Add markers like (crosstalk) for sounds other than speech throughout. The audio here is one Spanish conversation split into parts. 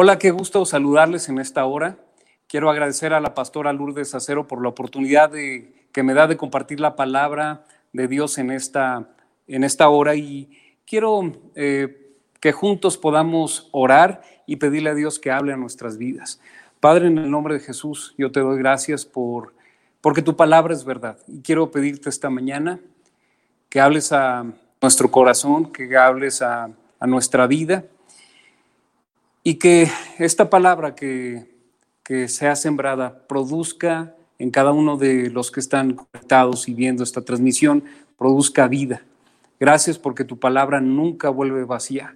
Hola, qué gusto saludarles en esta hora. Quiero agradecer a la pastora Lourdes Acero por la oportunidad que me da de compartir la palabra de Dios en esta, en esta hora y quiero eh, que juntos podamos orar y pedirle a Dios que hable a nuestras vidas. Padre, en el nombre de Jesús, yo te doy gracias por, porque tu palabra es verdad. Y quiero pedirte esta mañana que hables a nuestro corazón, que hables a nuestra vida y que esta palabra que, que sea sembrada produzca en cada uno de los que están conectados y viendo esta transmisión, produzca vida. Gracias porque tu palabra nunca vuelve vacía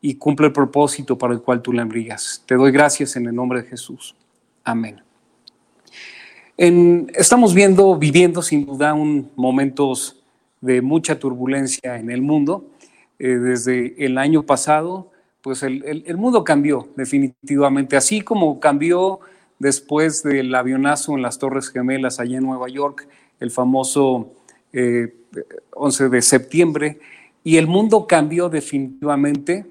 y cumple el propósito para el cual tú la envías. Te doy gracias en el nombre de Jesús. Amén. estamos viendo, viviendo sin duda un momentos de mucha turbulencia en el mundo. Eh, desde el año pasado pues el, mundo cambió definitivamente, así como cambió después del avionazo en las Torres Gemelas allá en Nueva York, el famoso 11 eh, de septiembre, y el mundo cambió definitivamente.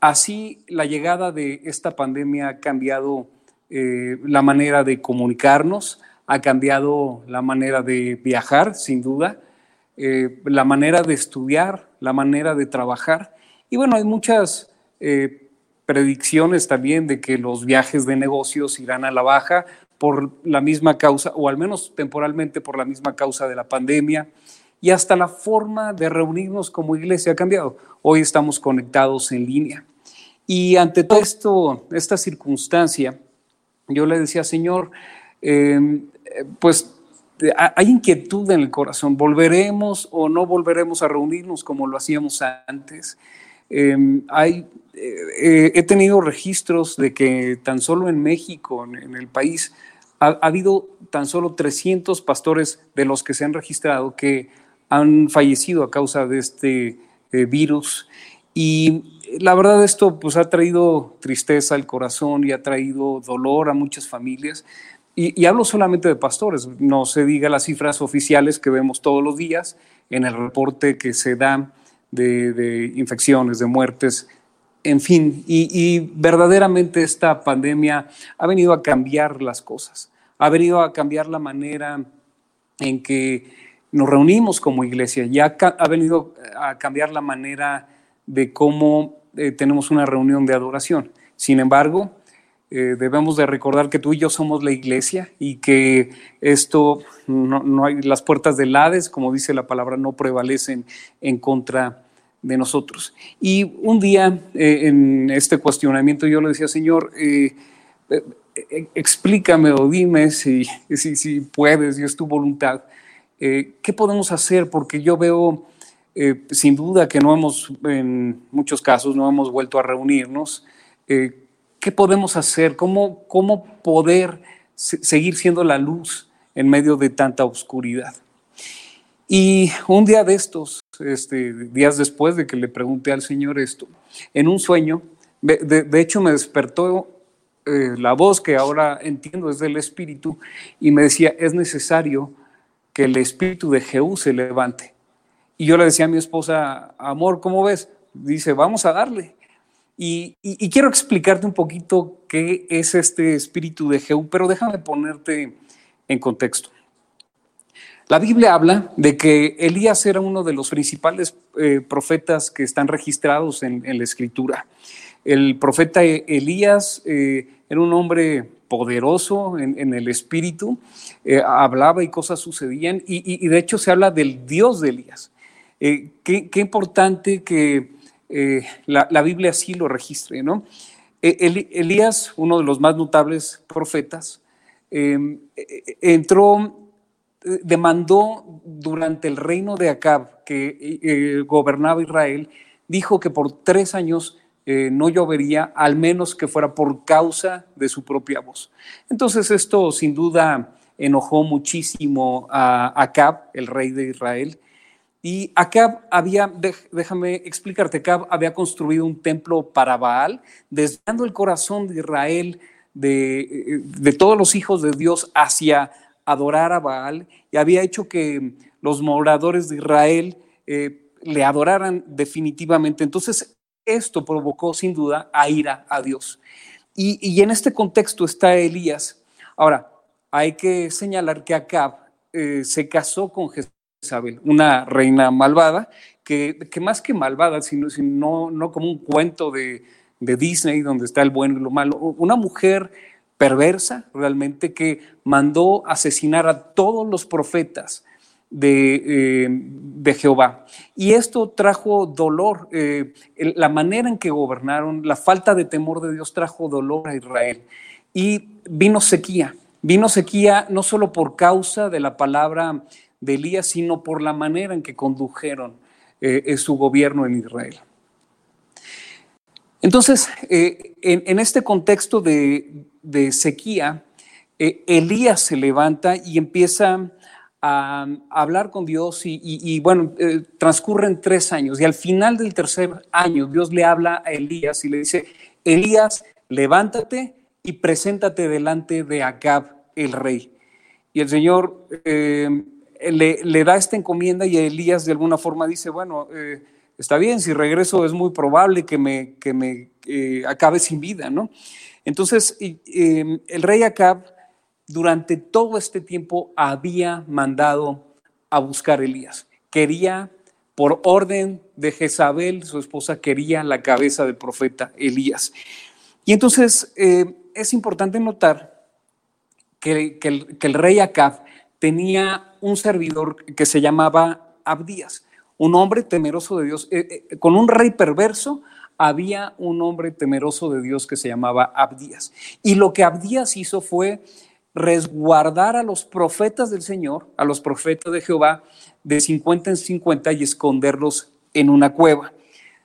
Así la llegada de esta pandemia ha cambiado eh, la manera de comunicarnos, ha cambiado la manera de viajar, sin duda, eh, la manera de estudiar, la manera de trabajar. Y bueno, hay muchas eh, predicciones también de que los viajes de negocios irán a la baja por la misma causa, o al menos temporalmente por la misma causa de la pandemia, y hasta la forma de reunirnos como iglesia ha cambiado. Hoy estamos conectados en línea. Y ante todo esto, esta circunstancia, yo le decía, Señor, em, pues hay inquietud en el corazón, ¿volveremos o no volveremos a reunirnos como lo hacíamos antes? Em, hay eh, he tenido registros de que tan solo en México, en, el país, ha, habido tan solo 300 pastores de los que se han registrado que han fallecido a causa de este eh, virus. Y la verdad esto pues ha traído tristeza al corazón y ha traído dolor a muchas familias. Y, hablo solamente de pastores, no se diga las cifras oficiales que vemos todos los días en el reporte que se da de, infecciones, de muertes en fin, y, verdaderamente esta pandemia ha venido a cambiar las cosas, ha venido a cambiar la manera en que nos reunimos como iglesia, ya ha, venido a cambiar la manera de cómo eh, tenemos una reunión de adoración. Sin embargo, eh, debemos de recordar que tú y yo somos la iglesia y que esto no, no hay las puertas del Hades, como dice la palabra, no prevalecen en contra de nosotros. Y un día eh, en este cuestionamiento yo le decía, Señor, eh, eh, explícame o dime si, si, si, puedes y es tu voluntad, ¿qué podemos hacer? Porque yo veo sin duda que no hemos, en muchos casos, no hemos vuelto a reunirnos. ¿Qué podemos hacer? ¿Cómo, cómo poder seguir siendo la luz en medio de tanta oscuridad? Y un día de estos, este, días después de que le pregunté al Señor esto, en un sueño, de, hecho me despertó eh, la voz que ahora entiendo es del Espíritu y me decía, es necesario que el Espíritu de Jehú se levante. Y yo le decía a mi esposa, amor, ¿cómo ves? Dice, vamos a darle. Y, quiero explicarte un poquito qué es este Espíritu de Jehú, pero déjame ponerte en contexto. La Biblia habla de que Elías era uno de los principales eh, profetas que están registrados en, la escritura. El profeta Elías eh, era un hombre poderoso en, el espíritu, eh, hablaba y cosas sucedían, y, de hecho se habla del Dios de Elías. Qué, importante que la, la, Biblia así lo registre, ¿no? Elías, uno de los más notables profetas, entró demandó durante el reino de Acab, que eh, gobernaba Israel, dijo que por tres años eh, no llovería, al menos que fuera por causa de su propia voz. Entonces esto sin duda enojó muchísimo a Acab, el rey de Israel, y Acab había, déjame explicarte, Acab había construido un templo para Baal, desviando el corazón de Israel, de, eh, de todos los hijos de Dios hacia adorar a Baal y había hecho que los moradores de Israel eh, le adoraran definitivamente. Entonces, esto provocó sin duda a ira a Dios. Y, en este contexto está Elías. Ahora, hay que señalar que Acab eh, se casó con Jezabel, una reina malvada, que, más que malvada, sino, sino no como un cuento de, de Disney donde está el bueno y lo malo, una mujer perversa realmente que mandó asesinar a todos los profetas de, eh, Jehová. Y esto trajo dolor, eh, la manera en que gobernaron, la falta de temor de Dios trajo dolor a Israel. Y vino sequía, vino sequía no solo por causa de la palabra de Elías, sino por la manera en que condujeron eh, su gobierno en Israel. Entonces, en, este contexto de, sequía, eh, Elías se levanta y empieza a, hablar con Dios y, bueno, eh, transcurren tres años y al final del tercer año Dios le habla a Elías y le dice, Elías, levántate y preséntate delante de Acab, el rey. Y el Señor eh, le, da esta encomienda y Elías de alguna forma dice, bueno, está bien, si regreso es muy probable que me, que me acabe sin vida, ¿no? Entonces, em, el rey Acab durante todo este tiempo había mandado a buscar a Elías. Quería, por orden de Jezabel, su esposa, quería la cabeza del profeta Elías. Y entonces em, es importante notar que, el, rey Acab tenía un servidor que se llamaba Abdías, un hombre temeroso de Dios, eh, eh, con un rey perverso, había un hombre temeroso de Dios que se llamaba Abdías. Y lo que Abdías hizo fue resguardar a los profetas del Señor, a los profetas de Jehová, de 50 en 50 y esconderlos en una cueva.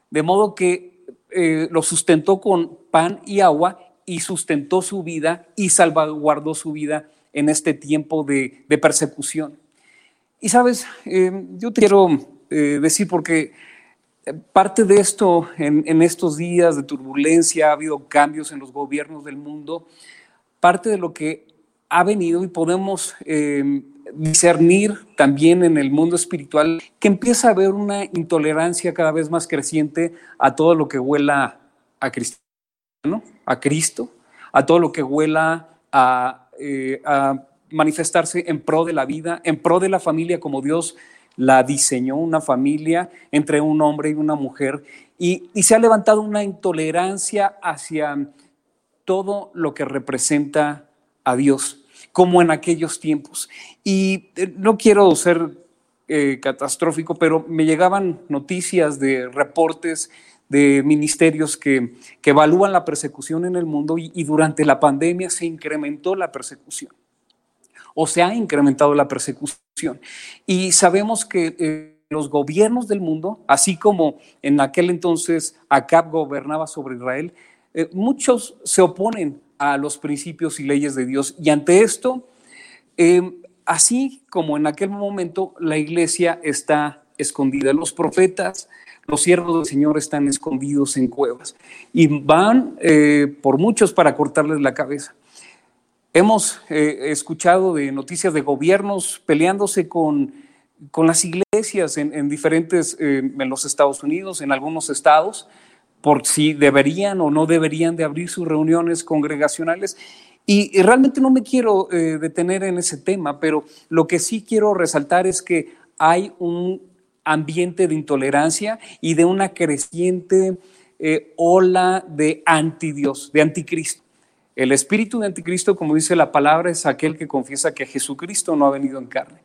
De modo que eh, los sustentó con pan y agua y sustentó su vida y salvaguardó su vida en este tiempo de, persecución. Y sabes, eh, yo te quiero eh, decir porque Parte de esto, en, estos días de turbulencia, ha habido cambios en los gobiernos del mundo. Parte de lo que ha venido y podemos em, discernir también en el mundo espiritual que empieza a haber una intolerancia cada vez más creciente a todo lo que huela a cristiano, a Cristo, a todo lo que huela a, eh, a manifestarse en pro de la vida, en pro de la familia como Dios la diseñó una familia entre un hombre y una mujer y, se ha levantado una intolerancia hacia todo lo que representa a Dios, como en aquellos tiempos. Y eh, no quiero ser eh, catastrófico, pero me llegaban noticias de reportes de ministerios que, evalúan la persecución en el mundo y durante la pandemia se incrementó la persecución o se ha incrementado la persecución. Y sabemos que eh, los gobiernos del mundo, así como en aquel entonces Acab gobernaba sobre Israel, eh, muchos se oponen a los principios y leyes de Dios. Y ante esto, eh, así como en aquel momento, la iglesia está escondida. Los profetas, los siervos del Señor están escondidos en cuevas y van por muchos para cortarles la cabeza. Hemos eh, escuchado de noticias de gobiernos peleándose con, con las iglesias en, diferentes, eh, en los Estados Unidos, en algunos estados, por si deberían o no deberían de abrir sus reuniones congregacionales. Y, realmente no me quiero eh, detener en ese tema, pero lo que sí quiero resaltar es que hay un ambiente de intolerancia y de una creciente ola de antidios, de anticristo. El espíritu de anticristo, como dice la palabra, es aquel que confiesa que Jesucristo no ha venido en carne.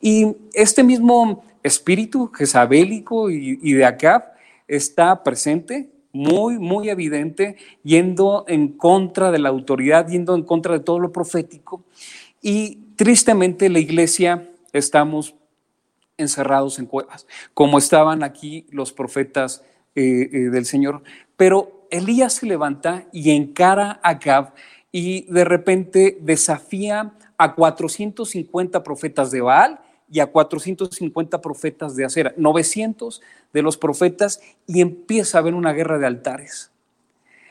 Y este mismo espíritu jezabélico y, y de Acab está presente, muy, muy evidente, yendo en contra de la autoridad, yendo en contra de todo lo profético. Y tristemente la iglesia estamos encerrados en cuevas, como estaban aquí los profetas eh, eh, del Señor. Pero Elías se levanta y encara a Acab y de repente desafía a 450 profetas de Baal y a 450 profetas de Acera, 900 de los profetas y empieza a haber una guerra de altares.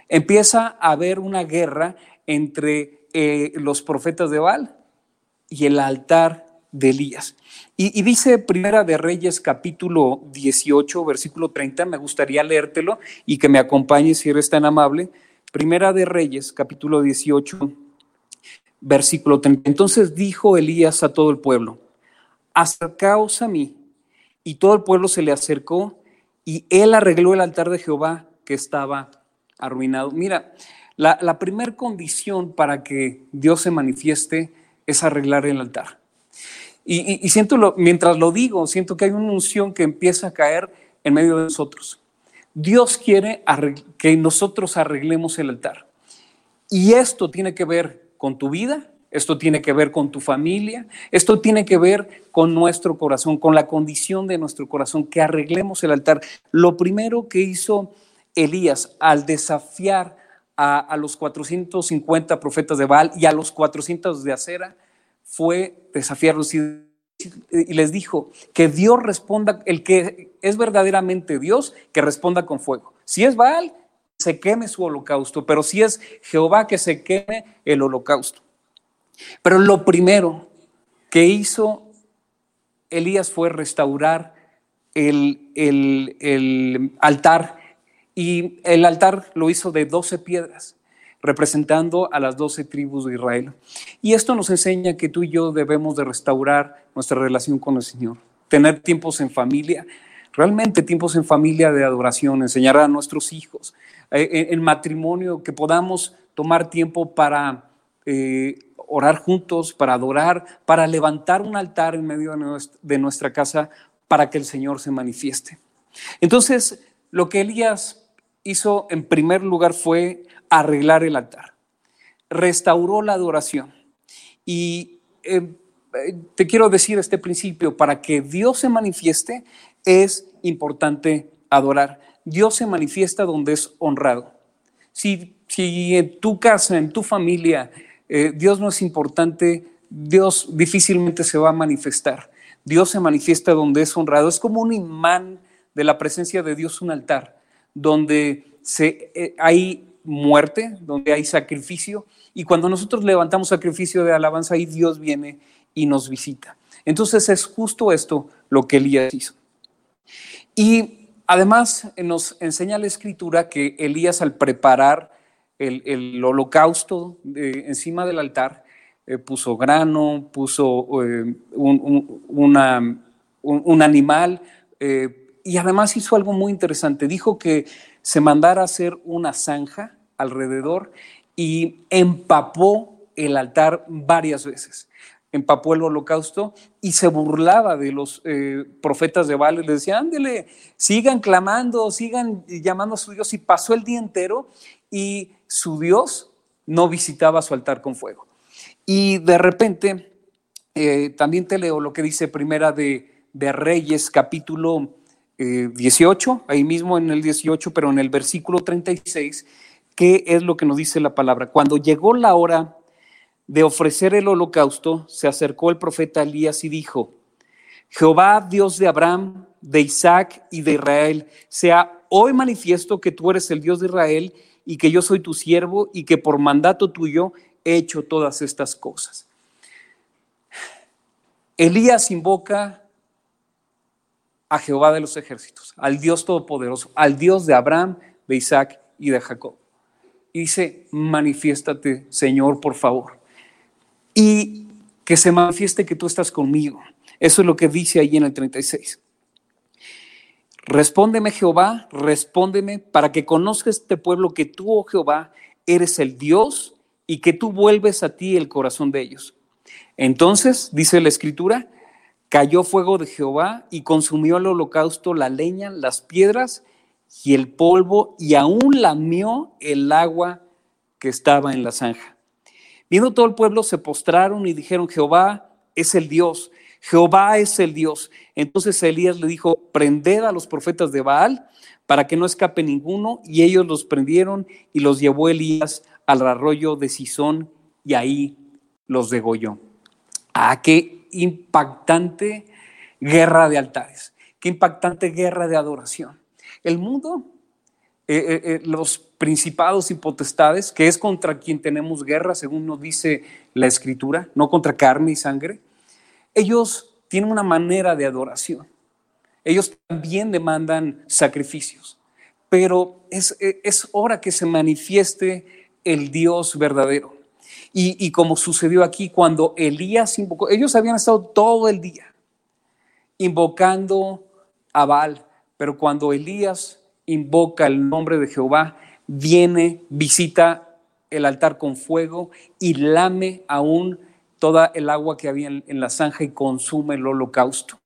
Empieza a haber una guerra entre eh, los profetas de Baal y el altar de Elías. Y, dice Primera de Reyes capítulo 18, versículo 30, me gustaría leértelo y que me acompañes si eres tan amable. Primera de Reyes capítulo 18, versículo 30. Entonces dijo Elías a todo el pueblo, acercaos a mí. Y todo el pueblo se le acercó y él arregló el altar de Jehová que estaba arruinado. Mira, la, la primera condición para que Dios se manifieste es arreglar el altar. Y, siento, lo, mientras lo digo, siento que hay una unción que empieza a caer en medio de nosotros. Dios quiere que nosotros arreglemos el altar. Y esto tiene que ver con tu vida, esto tiene que ver con tu familia, esto tiene que ver con nuestro corazón, con la condición de nuestro corazón, que arreglemos el altar. Lo primero que hizo Elías al desafiar a, a los 450 profetas de Baal y a los 400 de Acera fue desafiarlos y, les dijo que Dios responda, el que es verdaderamente Dios, que responda con fuego. Si es Baal, se queme su holocausto, pero si es Jehová, que se queme el holocausto. Pero lo primero que hizo Elías fue restaurar el, altar y el altar lo hizo de 12 piedras representando a las doce tribus de Israel. Y esto nos enseña que tú y yo debemos de restaurar nuestra relación con el Señor, tener tiempos en familia, realmente tiempos en familia de adoración, enseñar a nuestros hijos, eh, en, matrimonio, que podamos tomar tiempo para eh, orar juntos, para adorar, para levantar un altar en medio de nuestra casa para que el Señor se manifieste. Entonces, lo que Elías hizo en primer lugar fue arreglar el altar. Restauró la adoración. Y eh, te quiero decir este principio, para que Dios se manifieste es importante adorar. Dios se manifiesta donde es honrado. Si, si en tu casa, en tu familia, eh, Dios no es importante, Dios difícilmente se va a manifestar. Dios se manifiesta donde es honrado. Es como un imán de la presencia de Dios, un altar, donde se, eh, hay muerte, donde hay sacrificio, y cuando nosotros levantamos sacrificio de alabanza, ahí Dios viene y nos visita. Entonces es justo esto lo que Elías hizo. Y además nos enseña la escritura que Elías al preparar el, holocausto encima del altar, eh, puso grano, puso eh, un, un, animal, eh, y además hizo algo muy interesante. Dijo que se mandara hacer una zanja alrededor y empapó el altar varias veces. Empapó el holocausto y se burlaba de los eh, profetas de Baal. Les decía, ándele, sigan clamando, sigan llamando a su Dios. Y pasó el día entero y su Dios no visitaba su altar con fuego. Y de repente, eh, también te leo lo que dice Primera de, Reyes, capítulo 18, eh, ahí mismo en el 18, pero en el versículo 36, ¿qué es lo que nos dice la palabra? Cuando llegó la hora de ofrecer el holocausto, se acercó el profeta Elías y dijo, Jehová, Dios de Abraham, de Isaac y de Israel, sea hoy manifiesto que tú eres el Dios de Israel y que yo soy tu siervo y que por mandato tuyo he hecho todas estas cosas. Elías invoca a Jehová de los ejércitos, al Dios todopoderoso, al Dios de Abraham, de Isaac y de Jacob. Y dice, manifiéstate, Señor, por favor. Y que se manifieste que tú estás conmigo. Eso es lo que dice ahí en el 36. Respóndeme, Jehová, respóndeme para que conozca este pueblo que tú, oh Jehová, eres el Dios y que tú vuelves a ti el corazón de ellos. Entonces, dice la escritura, cayó fuego de Jehová y consumió el holocausto, la leña, las piedras y el polvo y aún lamió el agua que estaba en la zanja. Viendo todo el pueblo, se postraron y dijeron, Jehová es el Dios, Jehová es el Dios. Entonces Elías le dijo, prended a los profetas de Baal para que no escape ninguno. Y ellos los prendieron y los llevó Elías al arroyo de Sison y ahí los degolló. Ah, qué impactante guerra de altares, qué impactante guerra de adoración el mundo, eh, eh, eh, los principados y potestades, que es contra quien tenemos guerra, según nos dice la escritura, no contra carne y sangre. ellos tienen una manera de adoración. Ellos también demandan sacrificios, pero es, es hora que se manifieste el Dios verdadero. Y, como sucedió aquí cuando Elías invocó, ellos habían estado todo el día invocando a Baal, pero cuando Elías invoca el nombre de Jehová, viene, visita el altar con fuego y lame aún toda el agua que había en, la zanja y consume el holocausto.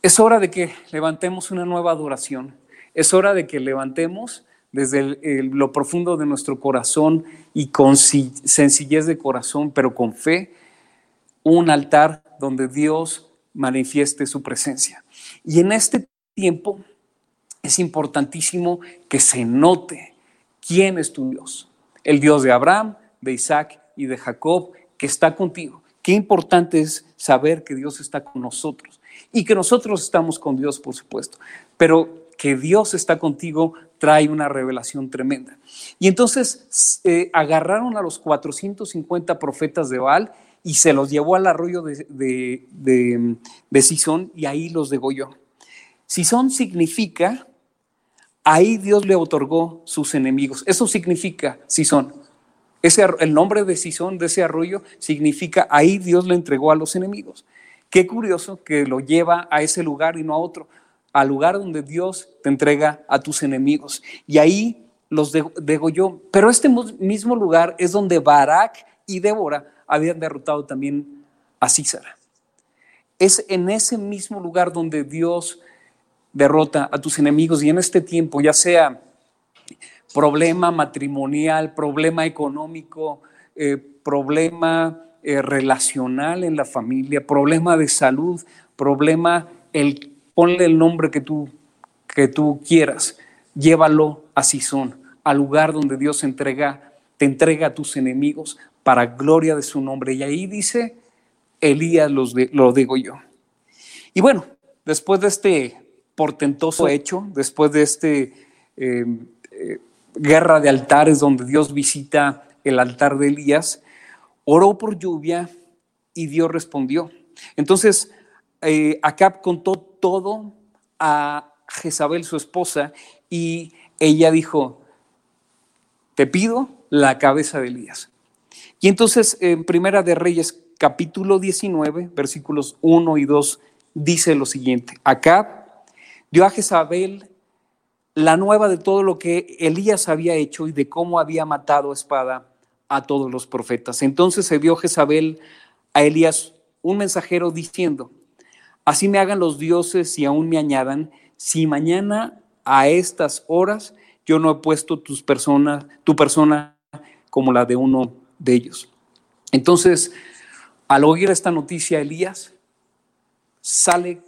Es hora de que levantemos una nueva adoración. Es hora de que levantemos desde lo profundo de nuestro corazón y con sencillez de corazón, pero con fe, un altar donde Dios manifieste su presencia. Y en este tiempo es importantísimo que se note quién es tu Dios. El Dios de Abraham, de Isaac y de Jacob, que está contigo. Qué importante es saber que Dios está con nosotros y que nosotros estamos con Dios, por supuesto, pero que Dios está contigo trae una revelación tremenda. Y entonces eh, agarraron a los 450 profetas de Baal y se los llevó al arroyo de, de, Sison y ahí los degolló. Sison significa, ahí Dios le otorgó sus enemigos. Eso significa Sison. Ese, el nombre de Sison, de ese arroyo, significa ahí Dios le entregó a los enemigos. Qué curioso que lo lleva a ese lugar y no a otro, al lugar donde Dios te entrega a tus enemigos. Y ahí los degolló. Pero este mismo lugar es donde Barak y Débora habían derrotado también a Císara. Es en ese mismo lugar donde Dios derrota a tus enemigos y en este tiempo, ya sea problema matrimonial, problema económico, eh, problema eh, relacional en la familia, problema de salud, problema, el, ponle el nombre que tú, que tú quieras, llévalo a Sison, al lugar donde Dios entrega, te entrega a tus enemigos para gloria de su nombre. Y ahí dice, Elías los lo digo yo. Y bueno, después de este portentoso hecho, después de este eh, eh, guerra de altares donde Dios visita el altar de Elías, oró por lluvia y Dios respondió. Entonces, eh, Acab contó todo a Jezabel, su esposa, y ella dijo, te pido la cabeza de Elías. Y entonces, en Primera de Reyes, capítulo 19, versículos 1 y 2, dice lo siguiente, Acab dio a Jezabel la nueva de todo lo que Elías había hecho y de cómo había matado a espada a todos los profetas. Entonces se vio Jezabel a Elías un mensajero diciendo, así me hagan los dioses y aún me añadan, si mañana a estas horas yo no he puesto tus personas, tu persona como la de uno de ellos. Entonces, al oír esta noticia, Elías sale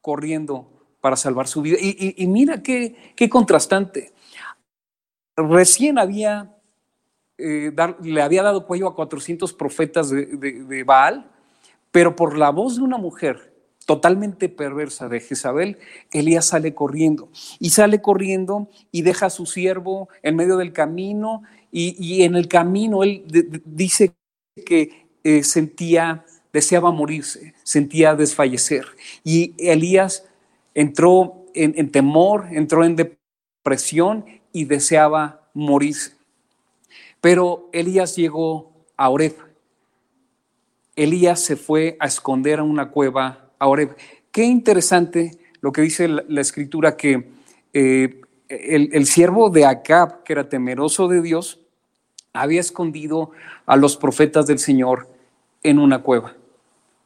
corriendo para salvar su vida. Y, mira qué, contrastante. Recién había, eh, le había dado cuello a 400 profetas de, Baal, pero por la voz de una mujer totalmente perversa de Jezabel, Elías sale corriendo. Y sale corriendo y deja a su siervo en medio del camino y, en el camino él dice que eh, sentía, deseaba morirse, sentía desfallecer. Y Elías entró en, temor, entró en depresión y deseaba morirse. Pero Elías llegó a Oreb. Elías se fue a esconder a una cueva a Oreb. Qué interesante lo que dice la, escritura que eh, el, el, siervo de Acab, que era temeroso de Dios, había escondido a los profetas del Señor en una cueva,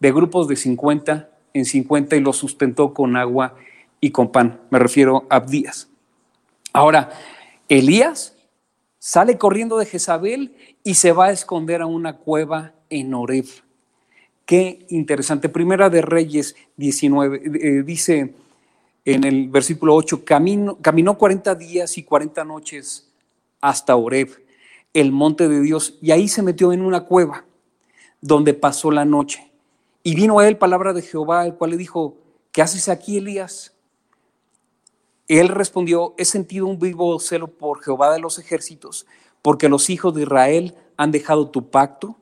de grupos de 50 en 50 y los sustentó con agua y con pan. Me refiero a Abdías. Ahora, Elías sale corriendo de Jezabel y se va a esconder a una cueva en Oreb. Qué interesante. Primera de Reyes 19 eh, dice en el versículo 8, Camino, caminó 40 días y 40 noches hasta Oreb, el monte de Dios, y ahí se metió en una cueva donde pasó la noche. Y vino a él palabra de Jehová, el cual le dijo, ¿qué haces aquí, Elías? Él respondió, he sentido un vivo celo por Jehová de los ejércitos, porque los hijos de Israel han dejado tu pacto,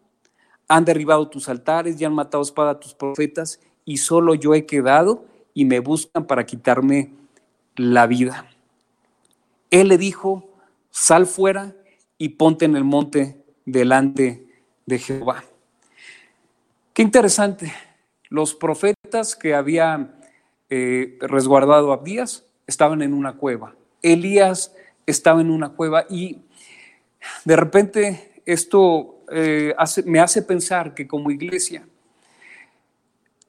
Han derribado tus altares y han matado espada a tus profetas, y solo yo he quedado y me buscan para quitarme la vida. Él le dijo, sal fuera y ponte en el monte delante de Jehová. Qué interesante. Los profetas que había eh, resguardado a Abdías estaban en una cueva. Elías estaba en una cueva y de repente esto eh, me hace pensar que como iglesia,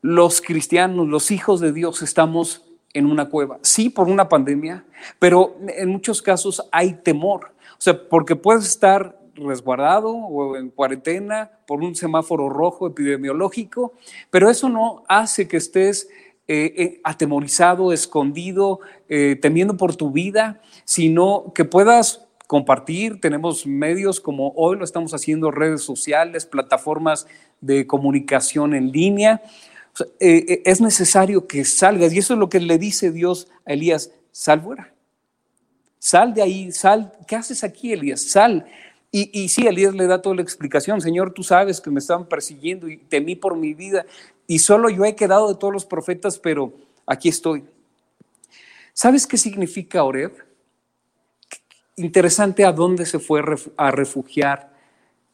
los cristianos, los hijos de Dios, estamos en una cueva. Sí, por una pandemia, pero en muchos casos hay temor. O sea, porque puedes estar resguardado o en cuarentena por un semáforo rojo epidemiológico, pero eso no hace que estés eh, eh, atemorizado, escondido, temiendo por tu vida, sino que puedas compartir. Tenemos medios como hoy lo estamos haciendo, redes sociales, plataformas de comunicación en línea. es necesario que salgas y eso es lo que le dice Dios a Elías, sal fuera. Sal de ahí, sal. ¿Qué haces aquí, Elías? Sal. Y, y sí, Elías le da toda la explicación. Señor, tú sabes que me estaban persiguiendo y temí por mi vida. Y solo yo he quedado de todos los profetas, pero aquí estoy. ¿Sabes qué significa Oreb? Interesante a dónde se fue a refugiar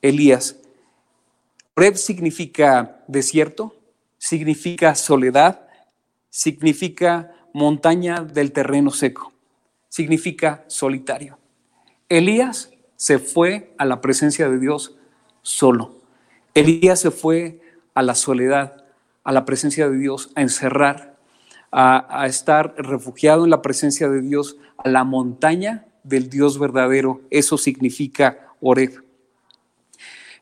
Elías. Oreb significa desierto, significa soledad, significa montaña del terreno seco, significa solitario. Elías se fue a la presencia de Dios solo. Elías se fue a la soledad, a la presencia de Dios, a encerrar, a, estar refugiado en la presencia de Dios, a la montaña del Dios verdadero. Eso significa Oreb.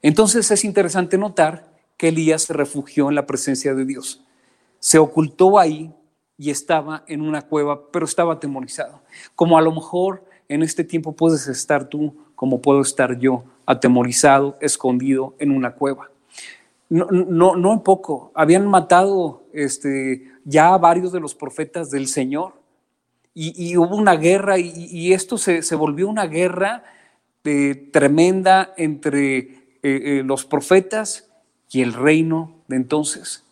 Entonces es interesante notar que Elías se refugió en la presencia de Dios. Se ocultó ahí y estaba en una cueva, pero estaba atemorizado. Como a lo mejor en este tiempo puedes estar tú como puedo estar yo, atemorizado, escondido en una cueva. No, no, no poco, habían matado este, ya a varios de los profetas del Señor y, hubo una guerra y, esto se, volvió una guerra eh, tremenda entre eh, eh, los profetas y el reino de entonces.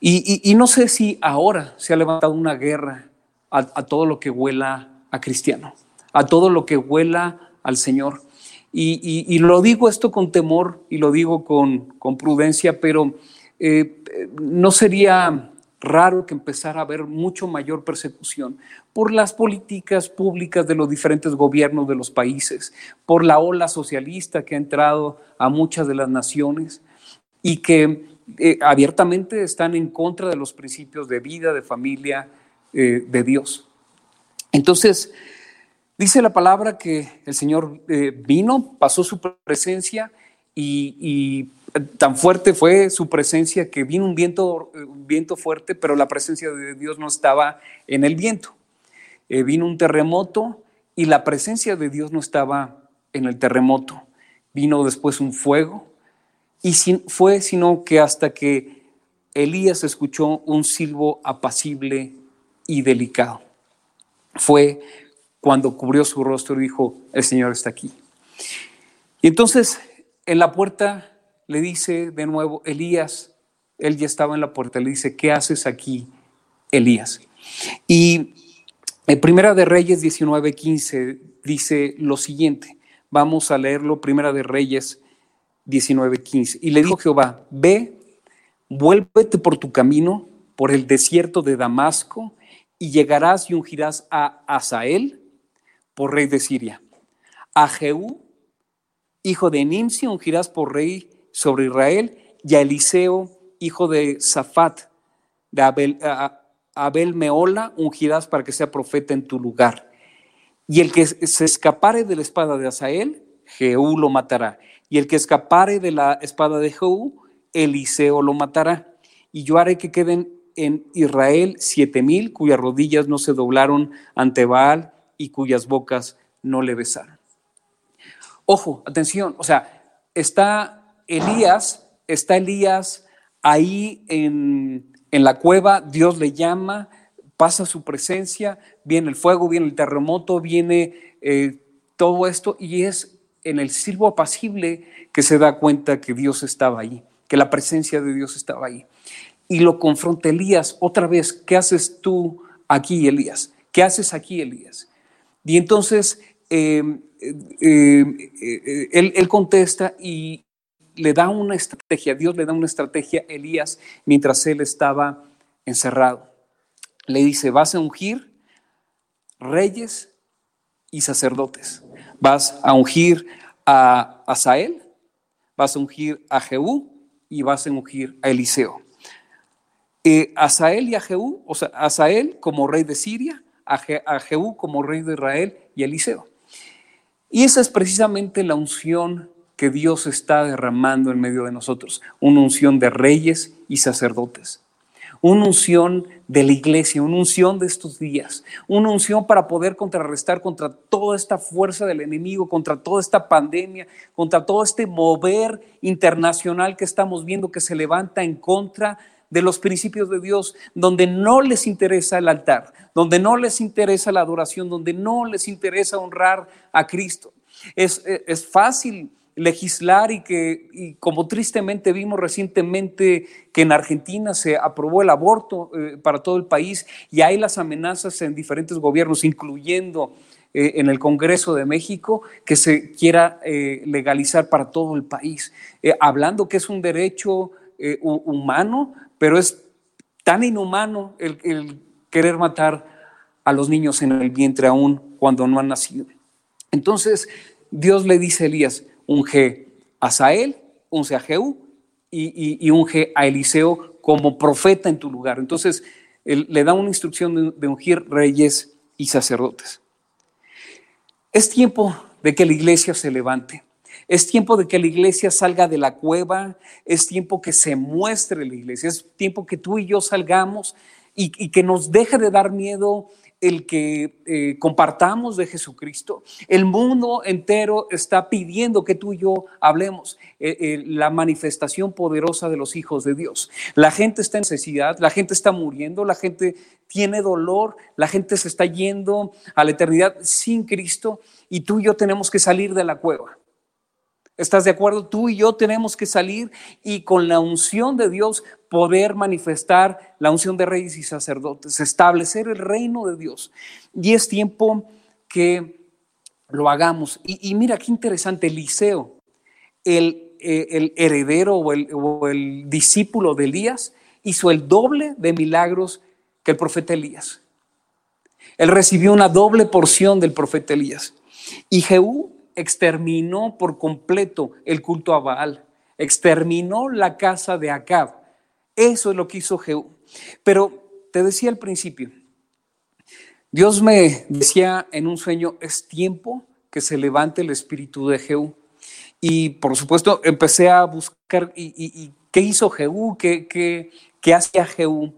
Y, no sé si ahora se ha levantado una guerra a, a todo lo que huela a cristiano, a todo lo que huela al Señor. Y, lo digo esto con temor y lo digo con, con prudencia, pero eh, no sería raro que empezara a haber mucho mayor persecución por las políticas públicas de los diferentes gobiernos de los países, por la ola socialista que ha entrado a muchas de las naciones y que eh, abiertamente están en contra de los principios de vida, de familia, eh, de Dios. Entonces, Dice la palabra que el Señor eh, vino, pasó su presencia y, tan fuerte fue su presencia que vino un viento, un viento fuerte, pero la presencia de Dios no estaba en el viento. Eh, vino un terremoto y la presencia de Dios no estaba en el terremoto. Vino después un fuego y fue sino que hasta que Elías escuchó un silbo apacible y delicado. Fue cuando cubrió su rostro y dijo, el Señor está aquí. Y entonces en la puerta le dice de nuevo, Elías, él ya estaba en la puerta, le dice, ¿qué haces aquí, Elías? Y en Primera de Reyes 19:15 dice lo siguiente, vamos a leerlo, Primera de Reyes 19:15. Y le dijo Jehová, ve, vuélvete por tu camino, por el desierto de Damasco, y llegarás y ungirás a Asael, por rey de Siria. A Jehú, hijo de Nimsi, ungirás por rey sobre Israel, y a Eliseo, hijo de Safat, de Abel, Abel Meola, ungirás para que sea profeta en tu lugar. Y el que se escapare de la espada de Asael, Jehú lo matará. Y el que escapare de la espada de Jehú, Eliseo lo matará. Y yo haré que queden en Israel siete mil cuyas rodillas no se doblaron ante Baal y cuyas bocas no le besaron. Ojo, atención, o sea, está Elías, está Elías ahí en, la cueva, Dios le llama, pasa su presencia, viene el fuego, viene el terremoto, viene eh, todo esto y es en el sirvo apacible que se da cuenta que Dios estaba ahí, que la presencia de Dios estaba ahí. Y lo confronta Elías otra vez, ¿qué haces tú aquí, Elías? ¿Qué haces aquí, Elías? Y entonces em, eh, él, él, contesta y le da una estrategia, Dios le da una estrategia a Elías mientras él estaba encerrado. Le dice, vas a ungir reyes y sacerdotes. Vas a ungir a Asael, vas a ungir a Jehú y vas a ungir a Eliseo. Eh, Asael y a Jehú, o sea, Asael como rey de Siria, a, a Jehú como rey de Israel y Eliseo. Y esa es precisamente la unción que Dios está derramando en medio de nosotros, una unción de reyes y sacerdotes una unción de la iglesia, una unción de estos días, una unción para poder contrarrestar contra toda esta fuerza del enemigo, contra toda esta pandemia, contra todo este mover internacional que estamos viendo que se levanta en contra de los principios de Dios, donde no les interesa el altar, donde no les interesa la adoración, donde no les interesa honrar a Cristo. Es, es fácil legislar y que, como tristemente vimos recientemente que en Argentina se aprobó el aborto eh, para todo el país y hay las amenazas en diferentes gobiernos, incluyendo eh, en el Congreso de México, que se quiera eh, legalizar para todo el país, hablando que es un derecho humano, pero es tan inhumano el, el querer matar a los niños en el vientre aún cuando no han nacido. Entonces, Dios le dice a Elías, unge a Sael, unge a Jehú y, unge a Eliseo como profeta en tu lugar. Entonces, él, le da una instrucción de, ungir reyes y sacerdotes. Es tiempo de que la iglesia se levante. Es tiempo de que la iglesia salga de la cueva, es tiempo que se muestre la iglesia, es tiempo que tú y yo salgamos y, y que nos deje de dar miedo el que eh, compartamos de Jesucristo. El mundo entero está pidiendo que tú y yo hablemos eh, eh, la manifestación poderosa de los hijos de Dios. La gente está en necesidad, la gente está muriendo, la gente tiene dolor, la gente se está yendo a la eternidad sin Cristo y tú y yo tenemos que salir de la cueva. ¿Estás de acuerdo? Tú y yo tenemos que salir y con la unción de Dios poder manifestar la unción de reyes y sacerdotes, establecer el reino de Dios. Y es tiempo que lo hagamos. Y, mira qué interesante, Eliseo, el, eh, el heredero o el, o el discípulo de Elías, hizo el doble de milagros que el profeta Elías. Él recibió una doble porción del profeta Elías. Y Jehú exterminó por completo el culto a Baal, exterminó la casa de Acab. Eso es lo que hizo Jehú. Pero te decía al principio, Dios me decía en un sueño, es tiempo que se levante el espíritu de Jehú. Y por supuesto empecé a buscar, ¿y, qué hizo Jehú? ¿Qué, qué, qué hacía Jehú?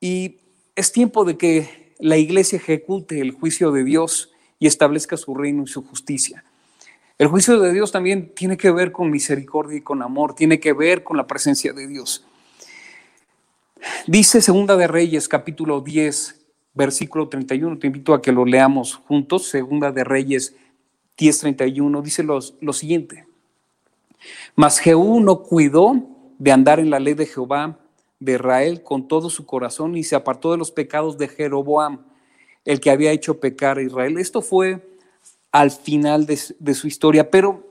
Y es tiempo de que la iglesia ejecute el juicio de Dios y establezca su reino y su justicia. El juicio de Dios también tiene que ver con misericordia y con amor, tiene que ver con la presencia de Dios. Dice Segunda de Reyes, capítulo 10, versículo 31, te invito a que lo leamos juntos, Segunda de Reyes 10, 31, dice lo siguiente. Mas Jehú no cuidó de andar en la ley de Jehová de Israel con todo su corazón y se apartó de los pecados de Jeroboam el que había hecho pecar a Israel. Esto fue al final de, su historia, pero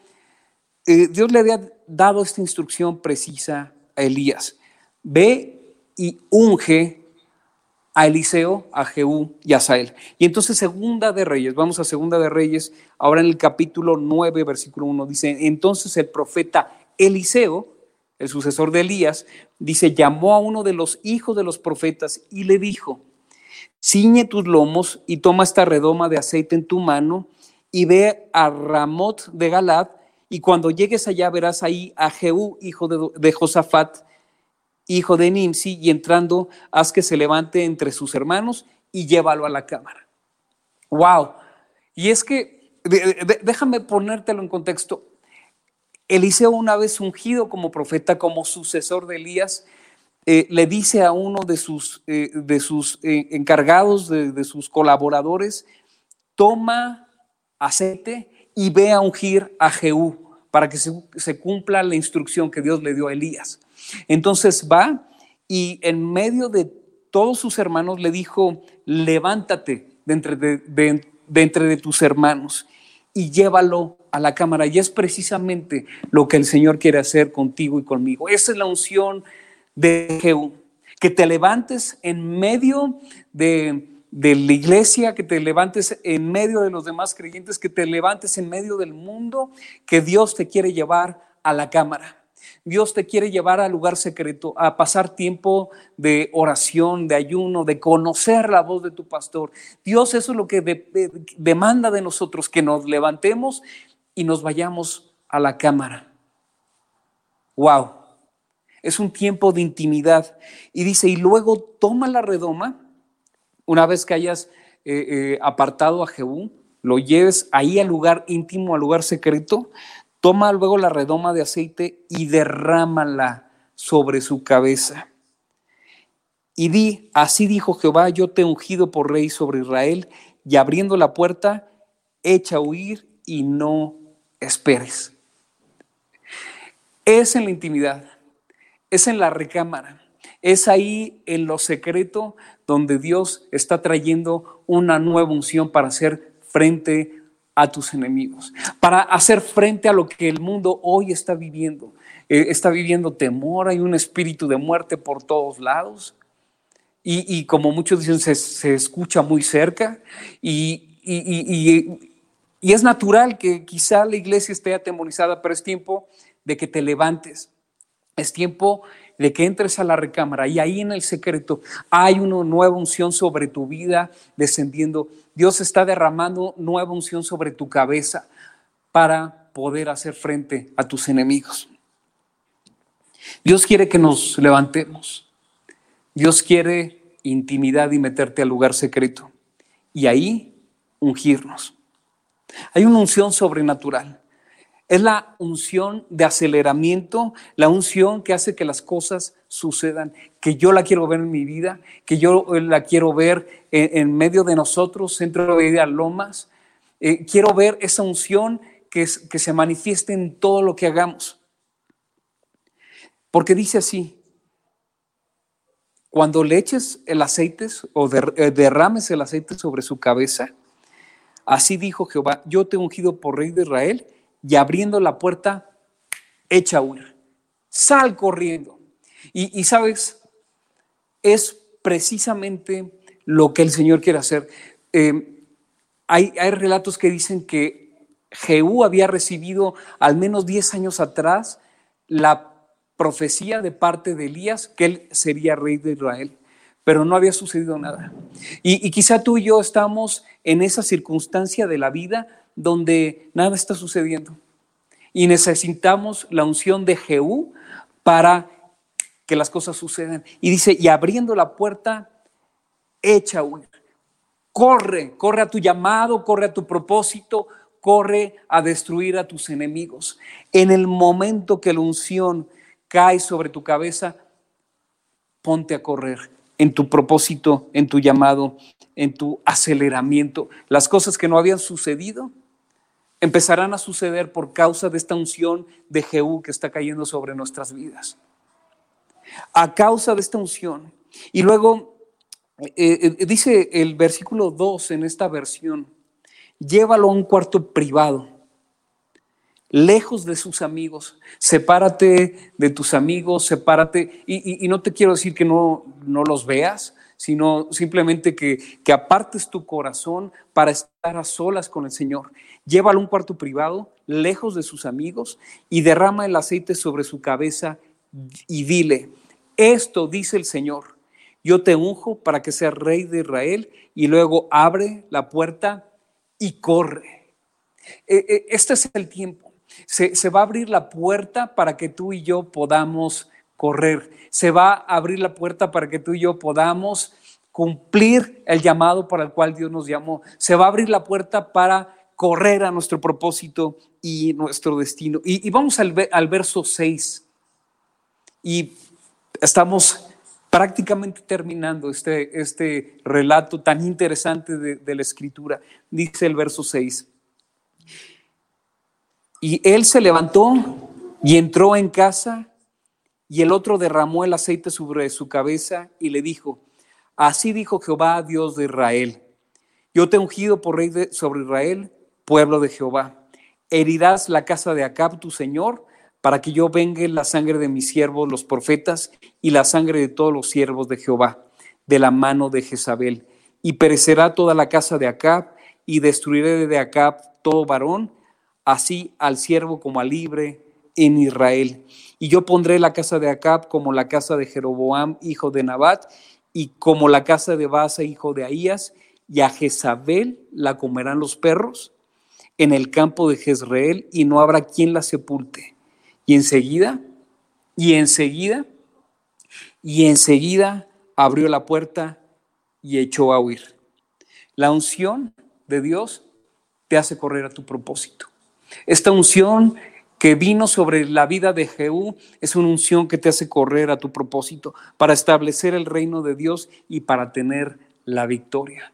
eh, Dios le había dado esta instrucción precisa a Elías. Ve y unge a Eliseo, a Jehú y a Sael. Y entonces Segunda de Reyes, vamos a Segunda de Reyes, ahora en el capítulo 9, versículo 1, dice, entonces el profeta Eliseo, el sucesor de Elías, dice, llamó a uno de los hijos de los profetas y le dijo, ciñe tus lomos y toma esta redoma de aceite en tu mano y ve a Ramot de Galad y cuando llegues allá verás ahí a Jehú, hijo de, Josafat, hijo de Nimsi, y entrando haz que se levante entre sus hermanos y llévalo a la cámara. Wow. Y es que, déjame ponértelo en contexto. Eliseo una vez ungido como profeta, como sucesor de Elías, eh, le dice a uno de sus, eh, de sus eh, encargados, de, sus colaboradores, toma aceite y ve a ungir a Jehú para que se, cumpla la instrucción que Dios le dio a Elías. Entonces va y en medio de todos sus hermanos le dijo, levántate de entre de, entre de tus hermanos y llévalo a la cámara. Y es precisamente lo que el Señor quiere hacer contigo y conmigo. Esa es la unción de Jehú. Que te levantes en medio de, de la iglesia, que te levantes en medio de los demás creyentes, que te levantes en medio del mundo, que Dios te quiere llevar a la cámara. Dios te quiere llevar al lugar secreto, a pasar tiempo de oración, de ayuno, de conocer la voz de tu pastor. Dios eso es lo que demanda de nosotros, que nos levantemos y nos vayamos a la cámara. Wow. Es un tiempo de intimidad. Y dice, y luego toma la redoma, una vez que hayas eh, eh, apartado a Jehú, lo lleves ahí al lugar íntimo, al lugar secreto, Toma luego la redoma de aceite y derrámala sobre su cabeza. Y di, así dijo Jehová, yo te he ungido por rey sobre Israel, y abriendo la puerta, echa a huir y no esperes. Es en la intimidad, es en la recámara, es ahí en lo secreto donde Dios está trayendo una nueva unción para hacer frente a tus enemigos, para hacer frente a lo que el mundo hoy está viviendo. Eh, está viviendo temor, hay un espíritu de muerte por todos lados. Y, como muchos dicen, se, escucha muy cerca. Y, y, es natural que quizá la iglesia esté atemorizada, pero es tiempo de que te levantes. Es tiempo de que entres a la recámara y ahí en el secreto hay una nueva unción sobre tu vida descendiendo. Dios está derramando nueva unción sobre tu cabeza para poder hacer frente a tus enemigos. Dios quiere que nos levantemos. Dios quiere intimidad y meterte al lugar secreto. Y ahí ungirnos. Hay una unción sobrenatural. Es la unción de aceleramiento, la unción que hace que las cosas sucedan, que yo la quiero ver en mi vida, que yo la quiero ver en, medio de nosotros, Centro de Vida Lomas. Eh, quiero ver esa unción que, que se manifieste en todo lo que hagamos. Porque dice así, cuando le eches el aceite o eh, derrames el aceite sobre su cabeza, así dijo Jehová, yo te he ungido por rey de Israel y abriendo la puerta, echa a huir. Sal corriendo. Y, sabes, es precisamente lo que el Señor quiere hacer. Eh, hay, hay, relatos que dicen que Jehú había recibido al menos 10 años atrás la profecía de parte de Elías que él sería rey de Israel, pero no había sucedido nada. Y, y quizá tú y yo estamos en esa circunstancia de la vida donde nada está sucediendo. Y necesitamos la unción de Jehú para que las cosas sucedan. Y dice, y abriendo la puerta, echa huir. Corre, corre a tu llamado, corre a tu propósito, corre a destruir a tus enemigos. En el momento que la unción cae sobre tu cabeza, ponte a correr en tu propósito, en tu llamado, en tu aceleramiento. Las cosas que no habían sucedido, empezarán a suceder por causa de esta unción de Jehú que está cayendo sobre nuestras vidas. A causa de esta unción. Y luego eh, eh, dice el versículo 2 en esta versión, llévalo a un cuarto privado, lejos de sus amigos, sepárate de tus amigos, sepárate, y, y no te quiero decir que no, no los veas, sino simplemente que, que apartes tu corazón para estar a solas con el Señor. Llévalo a un cuarto privado, lejos de sus amigos, y derrama el aceite sobre su cabeza y dile, esto dice el Señor, yo te unjo para que seas rey de Israel, y luego abre la puerta y corre. E, e, este es el tiempo. Se, se va a abrir la puerta para que tú y yo podamos correr. Se va a abrir la puerta para que tú y yo podamos cumplir el llamado para el cual Dios nos llamó. Se va a abrir la puerta para correr a nuestro propósito y nuestro destino. Y, vamos al, al, verso 6. Y estamos prácticamente terminando este, este relato tan interesante de, de la escritura. Dice el verso 6. Y él se levantó y entró en casa y el otro derramó el aceite sobre su cabeza y le dijo, así dijo Jehová, Dios de Israel, yo te he ungido por rey sobre Israel, pueblo de Jehová. Herirás la casa de Acab, tu señor, para que yo vengue la sangre de mis siervos, los profetas, y la sangre de todos los siervos de Jehová, de la mano de Jezabel. Y perecerá toda la casa de Acab, y destruiré de Acab todo varón, así al siervo como al libre en Israel. Y yo pondré la casa de Acab como la casa de Jeroboam, hijo de Nabat, y como la casa de Basa, hijo de Ahías, y a Jezabel la comerán los perros en el campo de Jezreel, y no habrá quien la sepulte. Y enseguida, y enseguida, y enseguida abrió la puerta y echó a huir. La unción de Dios te hace correr a tu propósito. Esta unción que vino sobre la vida de Jehú es una unción que te hace correr a tu propósito para establecer el reino de Dios y para tener la victoria.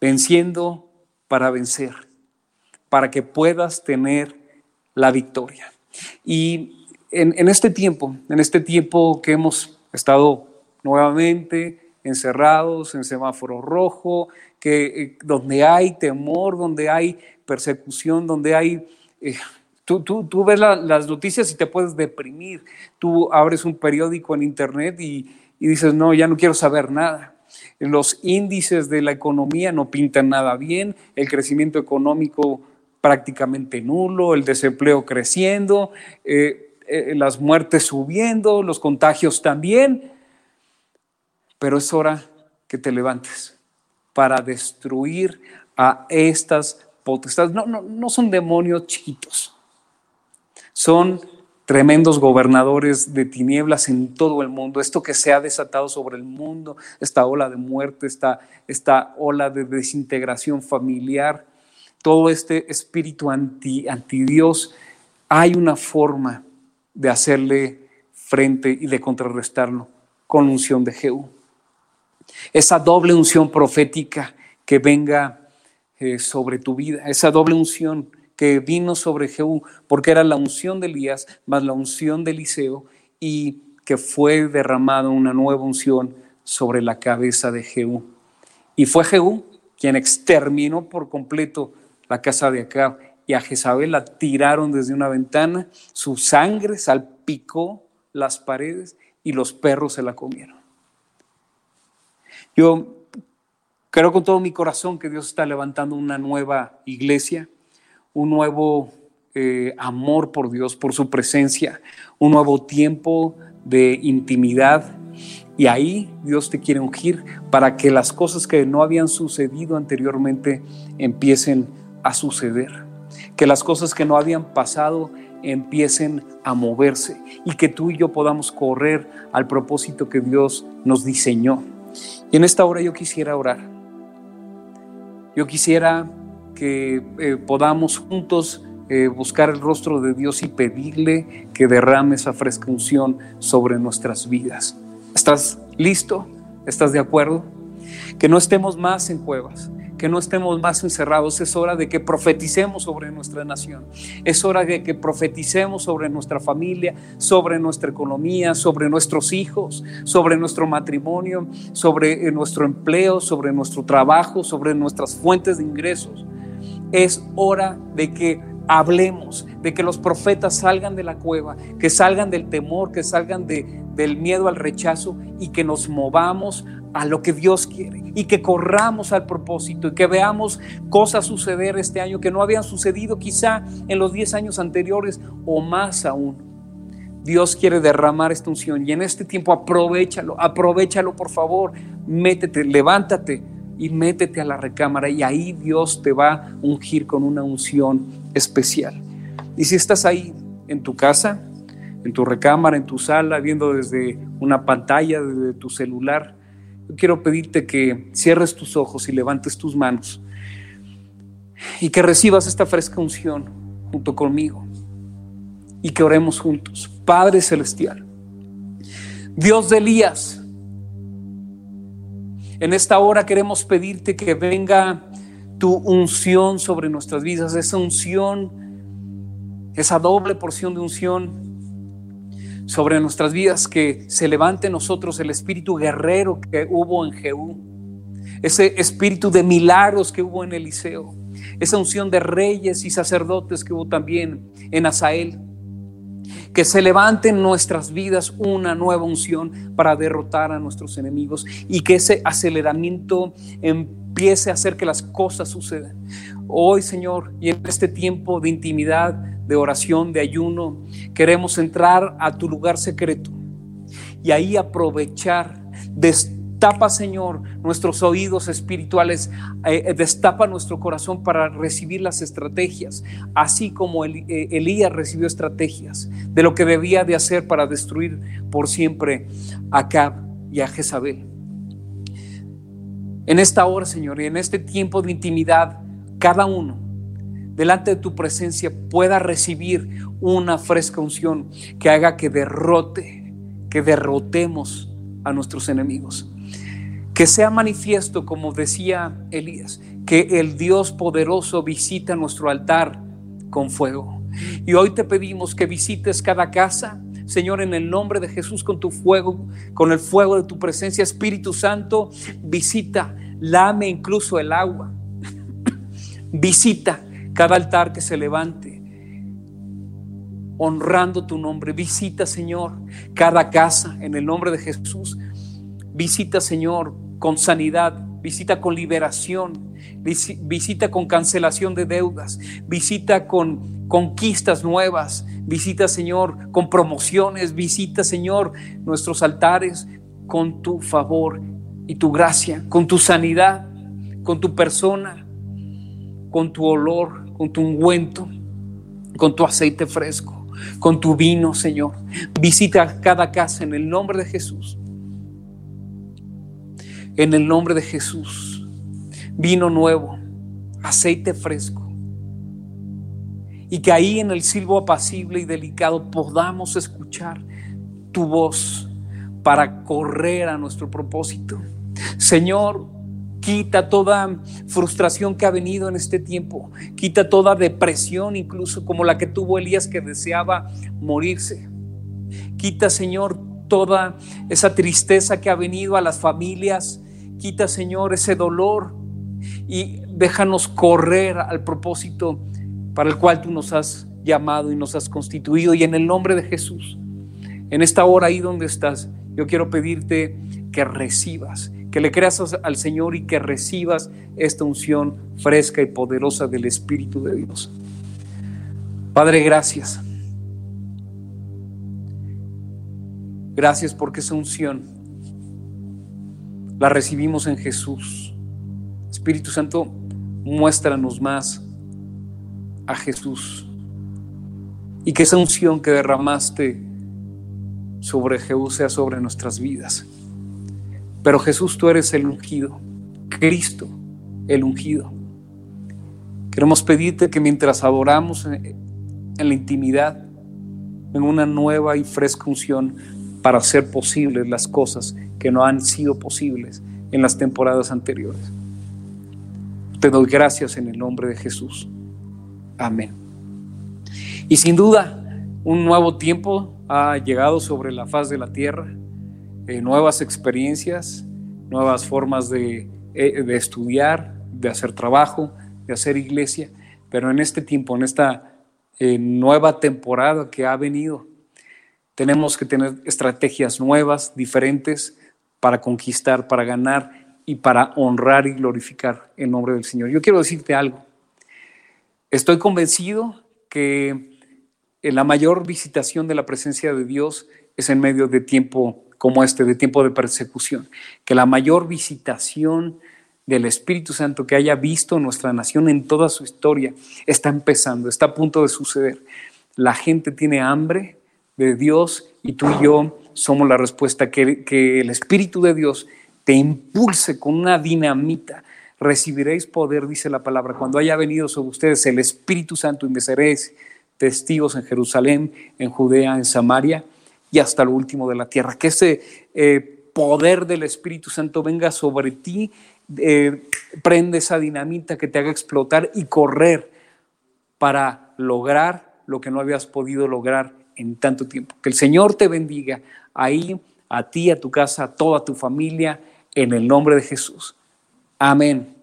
Venciendo para vencer, para que puedas tener la victoria. Y en, este tiempo, en este tiempo que hemos estado nuevamente encerrados en semáforo rojo, que, eh, donde hay temor, donde hay persecución, donde hay... Eh, tú, tú, tú, ves las noticias y te puedes deprimir. Tú abres un periódico en internet y, y dices, no, ya no quiero saber nada. Los índices de la economía no pintan nada bien, el crecimiento económico prácticamente nulo, el desempleo creciendo, eh, las muertes subiendo, los contagios también. Pero es hora que te levantes para destruir a estas potestades. No, no, no son demonios chiquitos, son tremendos gobernadores de tinieblas en todo el mundo. Esto que se ha desatado sobre el mundo, esta ola de muerte, esta, esta ola de desintegración familiar, todo este espíritu anti, anti Dios, hay una forma de hacerle frente y de contrarrestarlo con unción de Jehú esa doble unción profética que venga eh, sobre tu vida, esa doble unción que vino sobre Jehú, porque era la unción de Elías más la unción de Eliseo y que fue derramada una nueva unción sobre la cabeza de Jehú. Y fue Jehú quien exterminó por completo la casa de Acab y a Jezabel la tiraron desde una ventana, su sangre salpicó las paredes y los perros se la comieron. Yo creo con todo mi corazón que Dios está levantando una nueva iglesia, un nuevo eh, amor por Dios, por su presencia, un nuevo tiempo de intimidad. Y ahí Dios te quiere ungir para que las cosas que no habían sucedido anteriormente empiecen a suceder. Que las cosas que no habían pasado empiecen a moverse y que tú y yo podamos correr al propósito que Dios nos diseñó. Y en esta hora yo quisiera orar. Yo quisiera que eh, podamos juntos eh, buscar el rostro de Dios y pedirle que derrame esa fresca unción sobre nuestras vidas. ¿Estás listo? ¿Estás de acuerdo? Que no estemos más en cuevas, que no estemos más encerrados. Es hora de que profeticemos sobre nuestra nación. Es hora de que profeticemos sobre nuestra familia, sobre nuestra economía, sobre nuestros hijos, sobre nuestro matrimonio, sobre eh, nuestro empleo, sobre nuestro trabajo, sobre nuestras fuentes de ingresos. Es hora de que hablemos, de que los profetas salgan de la cueva, que salgan del temor, que salgan de, del miedo al rechazo y que nos movamos a lo que Dios quiere y que corramos al propósito y que veamos cosas suceder este año que no habían sucedido quizá en los 10 años anteriores o más aún. Dios quiere derramar esta unción y en este tiempo aprovechalo, aprovechalo por favor, métete, levántate y métete a la recámara y ahí Dios te va a ungir con una unción especial. Y si estás ahí en tu casa, en tu recámara, en tu sala, viendo desde una pantalla, desde tu celular, quiero pedirte que cierres tus ojos y levantes tus manos y que recibas esta fresca unción junto conmigo y que oremos juntos. Padre Celestial, Dios de Elías, en esta hora queremos pedirte que venga tu unción sobre nuestras vidas, esa unción esa doble porción de unción sobre nuestras vidas, que se levante en nosotros el espíritu guerrero que hubo en Jehú, ese espíritu de milagros que hubo en Eliseo, esa unción de reyes y sacerdotes que hubo también en Asael. Que se levante en nuestras vidas una nueva unción para derrotar a nuestros enemigos y que ese aceleramiento empiece a hacer que las cosas sucedan. Hoy, Señor, y en este tiempo de intimidad, de oración, de ayuno, queremos entrar a tu lugar secreto y ahí aprovechar, destapa, Señor, nuestros oídos espirituales, eh, eh, destapa nuestro corazón para recibir las estrategias, así como eh, Elías recibió estrategias de lo que debía de hacer para destruir por siempre a Cab y a Jezabel. En esta hora, Señor, y en este tiempo de intimidad, cada uno delante de tu presencia pueda recibir una fresca unción que haga que derrote, que derrotemos a nuestros enemigos. Que sea manifiesto, como decía Elías, que el Dios poderoso visita nuestro altar con fuego. Y hoy te pedimos que visites cada casa, Señor, en el nombre de Jesús, con tu fuego, con el fuego de tu presencia, Espíritu Santo, visita, lame incluso el agua (coughs) Visita cada altar que se levante, honrando tu nombre. Visita, Señor, cada casa en el nombre de Jesús. Visita, Señor, con sanidad. Visita con liberación. Visita con cancelación de deudas. Visita con conquistas nuevas. Visita, Señor, con promociones. Visita, Señor, nuestros altares con tu favor y tu gracia, con tu sanidad, con tu persona con tu olor, con tu ungüento, con tu aceite fresco, con tu vino, Señor. Visita cada casa en el nombre de Jesús. En el nombre de Jesús. Vino nuevo, aceite fresco. Y que ahí en el silbo apacible y delicado podamos escuchar tu voz para correr a nuestro propósito. Señor, Quita toda frustración que ha venido en este tiempo. Quita toda depresión, incluso como la que tuvo Elías que deseaba morirse. Quita, Señor, toda esa tristeza que ha venido a las familias. Quita, Señor, ese dolor y déjanos correr al propósito para el cual tú nos has llamado y nos has constituido. Y en el nombre de Jesús, en esta hora ahí donde estás, yo quiero pedirte que recibas que le creas al Señor y que recibas esta unción fresca y poderosa del Espíritu de Dios. Padre, gracias. Gracias porque esa unción la recibimos en Jesús. Espíritu Santo, muéstranos más a Jesús. Y que esa unción que derramaste sobre Jesús sea sobre nuestras vidas. Pero Jesús, tú eres el ungido, Cristo, el ungido. Queremos pedirte que mientras adoramos en la intimidad, en una nueva y fresca unción para hacer posibles las cosas que no han sido posibles en las temporadas anteriores. Te doy gracias en el nombre de Jesús. Amén. Y sin duda, un nuevo tiempo ha llegado sobre la faz de la tierra eh, nuevas experiencias, nuevas formas de, eh, estudiar, de hacer trabajo, de hacer iglesia, pero en este tiempo, en esta eh, nueva temporada que ha venido, tenemos que tener estrategias nuevas, diferentes, para conquistar, para ganar y para honrar y glorificar el nombre del Señor. Yo quiero decirte algo. Estoy convencido que la mayor visitación de la presencia de Dios es en medio de tiempo como este, de tiempo de persecución. Que la mayor visitación del Espíritu Santo que haya visto nuestra nación en toda su historia está empezando, está a punto de suceder. La gente tiene hambre de Dios y tú y yo somos la respuesta, que, el Espíritu de Dios te impulse con una dinamita. Recibiréis poder, dice la palabra, cuando haya venido sobre ustedes el Espíritu Santo y me seréis testigos en Jerusalén, en Judea, en Samaria y hasta lo último de la tierra. Que ese eh, poder del Espíritu Santo venga sobre ti, eh, prende esa dinamita que te haga explotar y correr para lograr lo que no habías podido lograr en tanto tiempo. Que el Señor te bendiga ahí, a ti, a tu casa, a toda tu familia, en el nombre de Jesús. Amén.